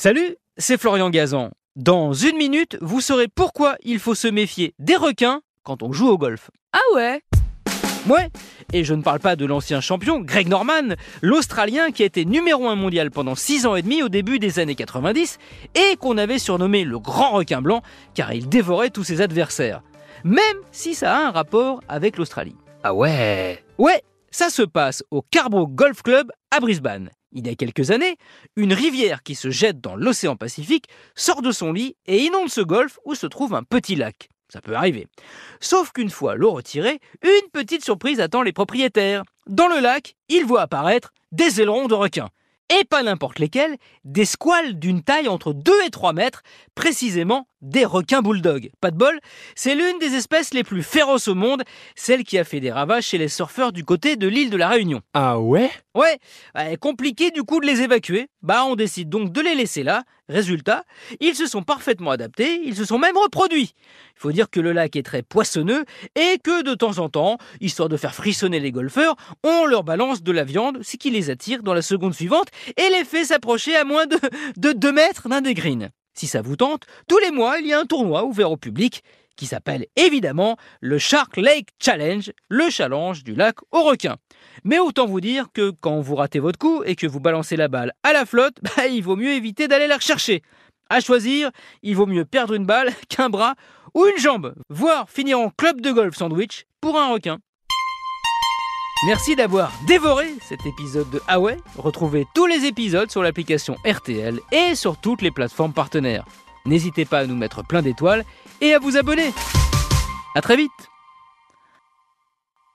Salut, c'est Florian Gazan. Dans une minute, vous saurez pourquoi il faut se méfier des requins quand on joue au golf. Ah ouais Ouais, et je ne parle pas de l'ancien champion Greg Norman, l'Australien qui a été numéro 1 mondial pendant 6 ans et demi au début des années 90 et qu'on avait surnommé le grand requin blanc car il dévorait tous ses adversaires. Même si ça a un rapport avec l'Australie. Ah ouais Ouais, ça se passe au Carbo Golf Club à Brisbane. Il y a quelques années, une rivière qui se jette dans l'océan Pacifique sort de son lit et inonde ce golfe où se trouve un petit lac. Ça peut arriver. Sauf qu'une fois l'eau retirée, une petite surprise attend les propriétaires. Dans le lac, ils voient apparaître des ailerons de requins. Et pas n'importe lesquels, des squales d'une taille entre 2 et 3 mètres, précisément des requins bulldogs. Pas de bol, c'est l'une des espèces les plus féroces au monde, celle qui a fait des ravages chez les surfeurs du côté de l'île de la Réunion. Ah ouais? Ouais, compliqué du coup de les évacuer. Bah on décide donc de les laisser là. Résultat, ils se sont parfaitement adaptés, ils se sont même reproduits. Il faut dire que le lac est très poissonneux et que de temps en temps, histoire de faire frissonner les golfeurs, on leur balance de la viande, ce qui les attire dans la seconde suivante et les fait s'approcher à moins de, de 2 mètres d'un des greens. Si ça vous tente, tous les mois, il y a un tournoi ouvert au public qui s'appelle évidemment le Shark Lake Challenge, le challenge du lac aux requins. Mais autant vous dire que quand vous ratez votre coup et que vous balancez la balle à la flotte, bah, il vaut mieux éviter d'aller la rechercher. À choisir, il vaut mieux perdre une balle qu'un bras ou une jambe, voire finir en club de golf sandwich pour un requin. Merci d'avoir dévoré cet épisode de Ah ouais. Retrouvez tous les épisodes sur l'application RTL et sur toutes les plateformes partenaires. N'hésitez pas à nous mettre plein d'étoiles et à vous abonner. À très vite